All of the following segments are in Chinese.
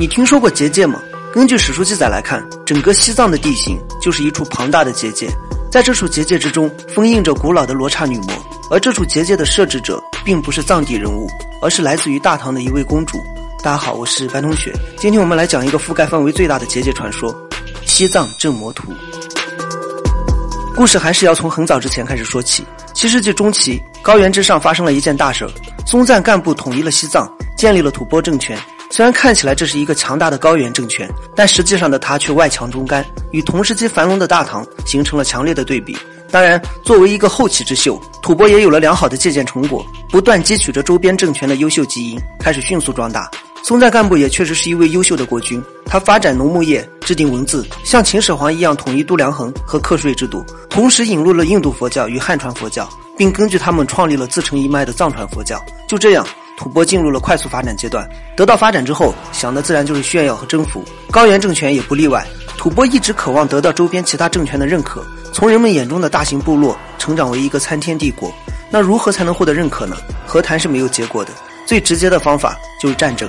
你听说过结界吗？根据史书记载来看，整个西藏的地形就是一处庞大的结界，在这处结界之中封印着古老的罗刹女魔，而这处结界的设置者并不是藏地人物，而是来自于大唐的一位公主。大家好，我是白同学，今天我们来讲一个覆盖范围最大的结界传说——西藏镇魔图。故事还是要从很早之前开始说起。七世纪中期，高原之上发生了一件大事儿，松赞干布统一了西藏，建立了吐蕃政权。虽然看起来这是一个强大的高原政权，但实际上的他却外强中干，与同时期繁荣的大唐形成了强烈的对比。当然，作为一个后起之秀，吐蕃也有了良好的借鉴成果，不断汲取着周边政权的优秀基因，开始迅速壮大。松赞干布也确实是一位优秀的国君，他发展农牧业，制定文字，像秦始皇一样统一度量衡和课税制度，同时引入了印度佛教与汉传佛教，并根据他们创立了自成一脉的藏传佛教。就这样。吐蕃进入了快速发展阶段，得到发展之后，想的自然就是炫耀和征服。高原政权也不例外。吐蕃一直渴望得到周边其他政权的认可，从人们眼中的大型部落成长为一个参天帝国。那如何才能获得认可呢？和谈是没有结果的，最直接的方法就是战争。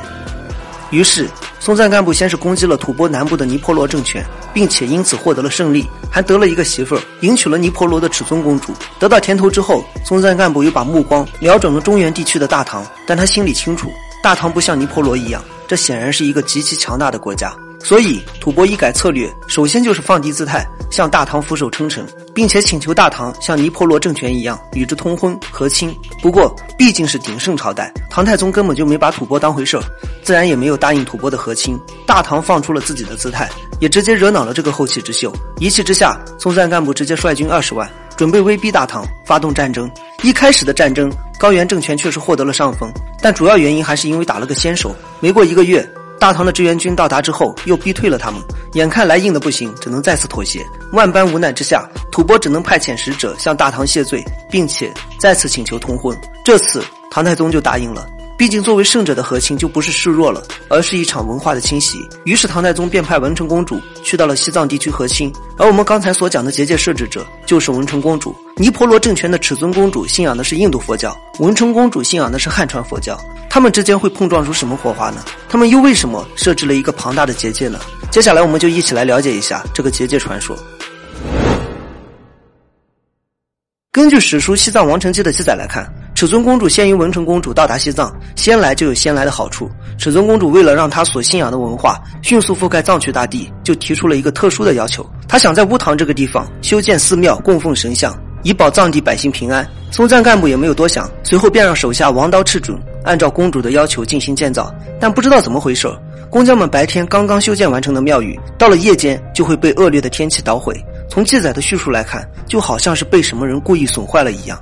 于是。松赞干部先是攻击了吐蕃南部的尼泊罗政权，并且因此获得了胜利，还得了一个媳妇儿，迎娶了尼泊罗的尺尊公主。得到甜头之后，松赞干部又把目光瞄准了中原地区的大唐，但他心里清楚，大唐不像尼泊罗一样，这显然是一个极其强大的国家。所以，吐蕃一改策略，首先就是放低姿态，向大唐俯首称臣，并且请求大唐像尼泊罗政权一样与之通婚和亲。不过，毕竟是鼎盛朝代，唐太宗根本就没把吐蕃当回事儿，自然也没有答应吐蕃的和亲。大唐放出了自己的姿态，也直接惹恼了这个后起之秀。一气之下，松赞干布直接率军二十万，准备威逼大唐发动战争。一开始的战争，高原政权确实获得了上风，但主要原因还是因为打了个先手。没过一个月。大唐的支援军到达之后，又逼退了他们。眼看来硬的不行，只能再次妥协。万般无奈之下，吐蕃只能派遣使者向大唐谢罪，并且再次请求通婚。这次唐太宗就答应了。毕竟作为圣者的和亲就不是示弱了，而是一场文化的侵袭。于是唐太宗便派文成公主去到了西藏地区和亲。而我们刚才所讲的结界设置者就是文成公主。尼泊罗政权的尺尊公主信仰的是印度佛教，文成公主信仰的是汉传佛教。他们之间会碰撞出什么火花呢？他们又为什么设置了一个庞大的结界呢？接下来我们就一起来了解一下这个结界传说。根据史书《西藏王城记》的记载来看。尺尊公主先于文成公主到达西藏，先来就有先来的好处。尺尊公主为了让她所信仰的文化迅速覆盖藏区大地，就提出了一个特殊的要求。她想在乌塘这个地方修建寺庙，供奉神像，以保藏地百姓平安。松赞干部也没有多想，随后便让手下王刀赤准按照公主的要求进行建造。但不知道怎么回事，工匠们白天刚刚修建完成的庙宇，到了夜间就会被恶劣的天气捣毁。从记载的叙述来看，就好像是被什么人故意损坏了一样。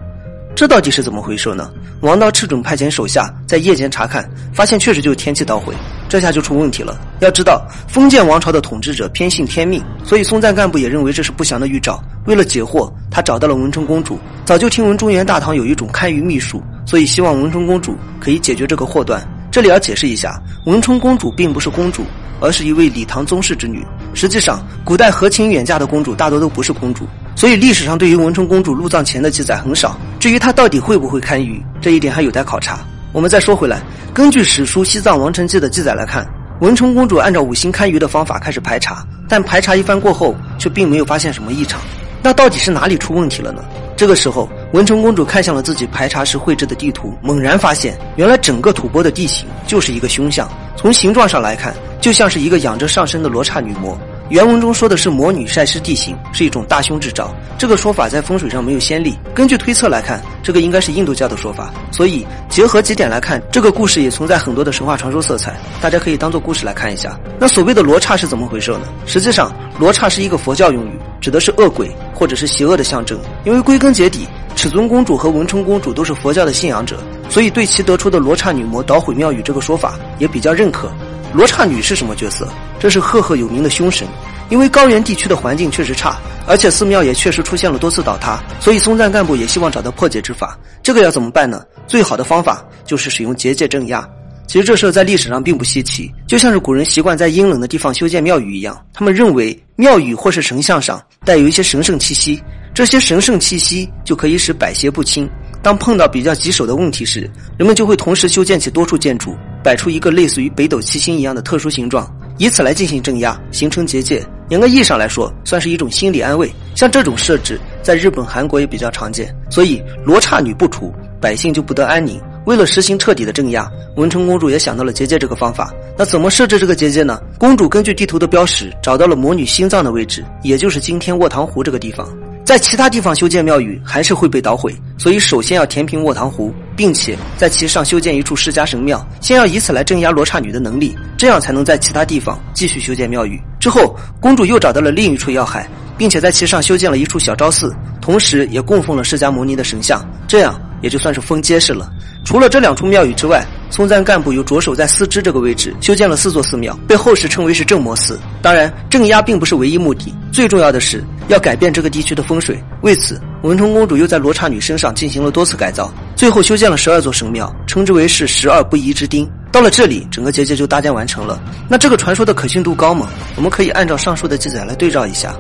这到底是怎么回事呢？王道赤准派遣手下在夜间查看，发现确实就是天气捣毁，这下就出问题了。要知道，封建王朝的统治者偏信天命，所以松赞干部也认为这是不祥的预兆。为了解惑，他找到了文成公主。早就听闻中原大唐有一种堪舆秘术，所以希望文成公主可以解决这个祸端。这里要解释一下，文成公主并不是公主，而是一位李唐宗室之女。实际上，古代和亲远嫁的公主大多都不是公主。所以历史上对于文成公主入藏前的记载很少。至于她到底会不会堪舆，这一点还有待考察。我们再说回来，根据史书《西藏王城记》的记载来看，文成公主按照五星堪舆的方法开始排查，但排查一番过后，却并没有发现什么异常。那到底是哪里出问题了呢？这个时候，文成公主看向了自己排查时绘制的地图，猛然发现，原来整个吐蕃的地形就是一个凶相。从形状上来看，就像是一个仰着上身的罗刹女魔。原文中说的是魔女晒尸地形，是一种大凶之兆。这个说法在风水上没有先例。根据推测来看，这个应该是印度教的说法。所以结合几点来看，这个故事也存在很多的神话传说色彩。大家可以当做故事来看一下。那所谓的罗刹是怎么回事呢？实际上，罗刹是一个佛教用语，指的是恶鬼或者是邪恶的象征。因为归根结底，尺尊公主和文成公主都是佛教的信仰者，所以对其得出的罗刹女魔捣毁庙宇这个说法也比较认可。罗刹女是什么角色？这是赫赫有名的凶神。因为高原地区的环境确实差，而且寺庙也确实出现了多次倒塌，所以松赞干部也希望找到破解之法。这个要怎么办呢？最好的方法就是使用结界镇压。其实这事在历史上并不稀奇，就像是古人习惯在阴冷的地方修建庙宇一样。他们认为庙宇或是神像上带有一些神圣气息，这些神圣气息就可以使百邪不侵。当碰到比较棘手的问题时，人们就会同时修建起多处建筑。摆出一个类似于北斗七星一样的特殊形状，以此来进行镇压，形成结界。严格意义上来说，算是一种心理安慰。像这种设置，在日本、韩国也比较常见。所以罗刹女不除，百姓就不得安宁。为了实行彻底的镇压，文成公主也想到了结界这个方法。那怎么设置这个结界呢？公主根据地图的标识，找到了魔女心脏的位置，也就是今天卧塘湖这个地方。在其他地方修建庙宇还是会被捣毁，所以首先要填平卧塘湖，并且在其上修建一处释迦神庙，先要以此来镇压罗刹女的能力，这样才能在其他地方继续修建庙宇。之后，公主又找到了另一处要害，并且在其上修建了一处小昭寺，同时也供奉了释迦牟尼的神像，这样也就算是封结实了。除了这两处庙宇之外，松赞干部又着手在四支这个位置修建了四座寺庙，被后世称为是镇魔寺。当然，镇压并不是唯一目的，最重要的是要改变这个地区的风水。为此，文成公主又在罗刹女身上进行了多次改造，最后修建了十二座神庙，称之为是十二不移之丁。到了这里，整个结界就搭建完成了。那这个传说的可信度高吗？我们可以按照上述的记载来对照一下。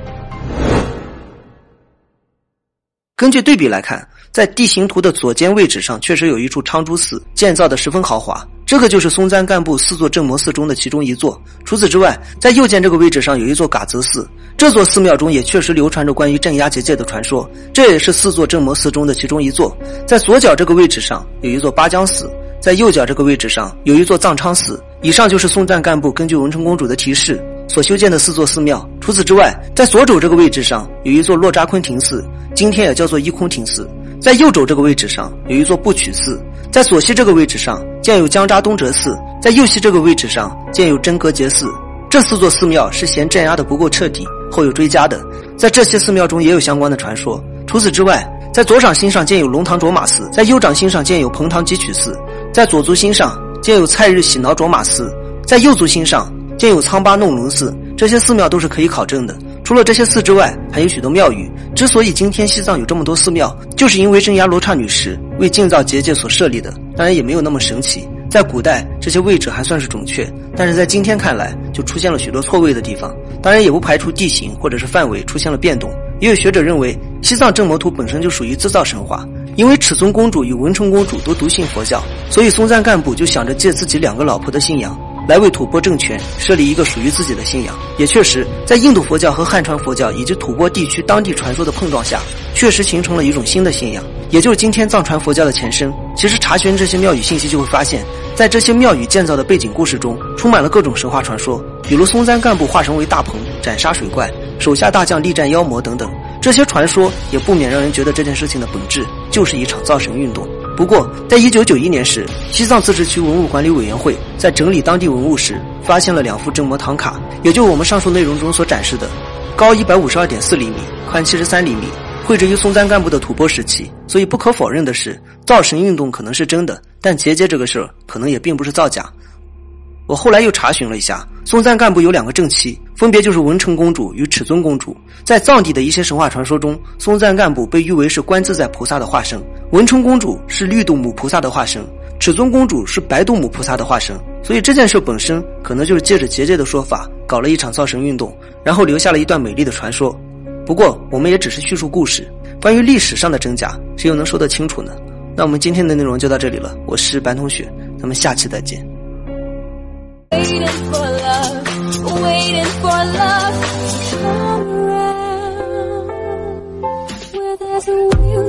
根据对比来看。在地形图的左肩位置上，确实有一处昌珠寺，建造的十分豪华。这个就是松赞干布四座镇魔寺中的其中一座。除此之外，在右肩这个位置上有一座嘎泽寺，这座寺庙中也确实流传着关于镇压结界的传说。这也是四座镇魔寺中的其中一座。在左脚这个位置上有一座八江寺，在右脚这个位置上有一座藏昌寺。以上就是松赞干布根据文成公主的提示所修建的四座寺庙。除此之外，在左肘这个位置上有一座洛扎坤庭寺，今天也叫做一空庭寺。在右肘这个位置上有一座不取寺，在左西这个位置上建有江扎东哲寺，在右西这个位置上建有真格杰寺。这四座寺庙是嫌镇压的不够彻底，后有追加的。在这些寺庙中也有相关的传说。除此之外，在左掌心上建有龙堂卓玛寺，在右掌心上建有彭塘汲取寺，在左足心上建有蔡日喜挠卓玛寺，在右足心上建有仓巴弄龙寺。这些寺庙都是可以考证的。除了这些寺之外，还有许多庙宇。之所以今天西藏有这么多寺庙，就是因为镇压罗刹女时为建造结界所设立的。当然也没有那么神奇，在古代这些位置还算是准确，但是在今天看来就出现了许多错位的地方。当然也不排除地形或者是范围出现了变动。也有学者认为，西藏镇魔图本身就属于制造神话，因为尺尊公主与文成公主都笃信佛教，所以松赞干部就想着借自己两个老婆的信仰。来为吐蕃政权设立一个属于自己的信仰，也确实在印度佛教和汉传佛教以及吐蕃地区当地传说的碰撞下，确实形成了一种新的信仰，也就是今天藏传佛教的前身。其实查询这些庙宇信息，就会发现，在这些庙宇建造的背景故事中，充满了各种神话传说，比如松赞干部化身为大鹏斩杀水怪，手下大将力战妖魔等等。这些传说也不免让人觉得这件事情的本质就是一场造神运动。不过，在一九九一年时，西藏自治区文物管理委员会在整理当地文物时，发现了两副镇魔唐卡，也就我们上述内容中所展示的，高一百五十二点四厘米，宽七十三厘米，绘制于松赞干布的吐蕃时期。所以，不可否认的是，造神运动可能是真的，但结界这个事儿可能也并不是造假。我后来又查询了一下，松赞干部有两个正妻，分别就是文成公主与尺尊公主。在藏地的一些神话传说中，松赞干布被誉为是观自在菩萨的化身，文成公主是绿度母菩萨的化身，尺尊公主是白度母菩萨的化身。所以这件事本身可能就是借着结界的说法，搞了一场造神运动，然后留下了一段美丽的传说。不过我们也只是叙述故事，关于历史上的真假，谁又能说得清楚呢？那我们今天的内容就到这里了，我是白同学，咱们下期再见。Waiting for love, waiting for love to come around. Where there's a will.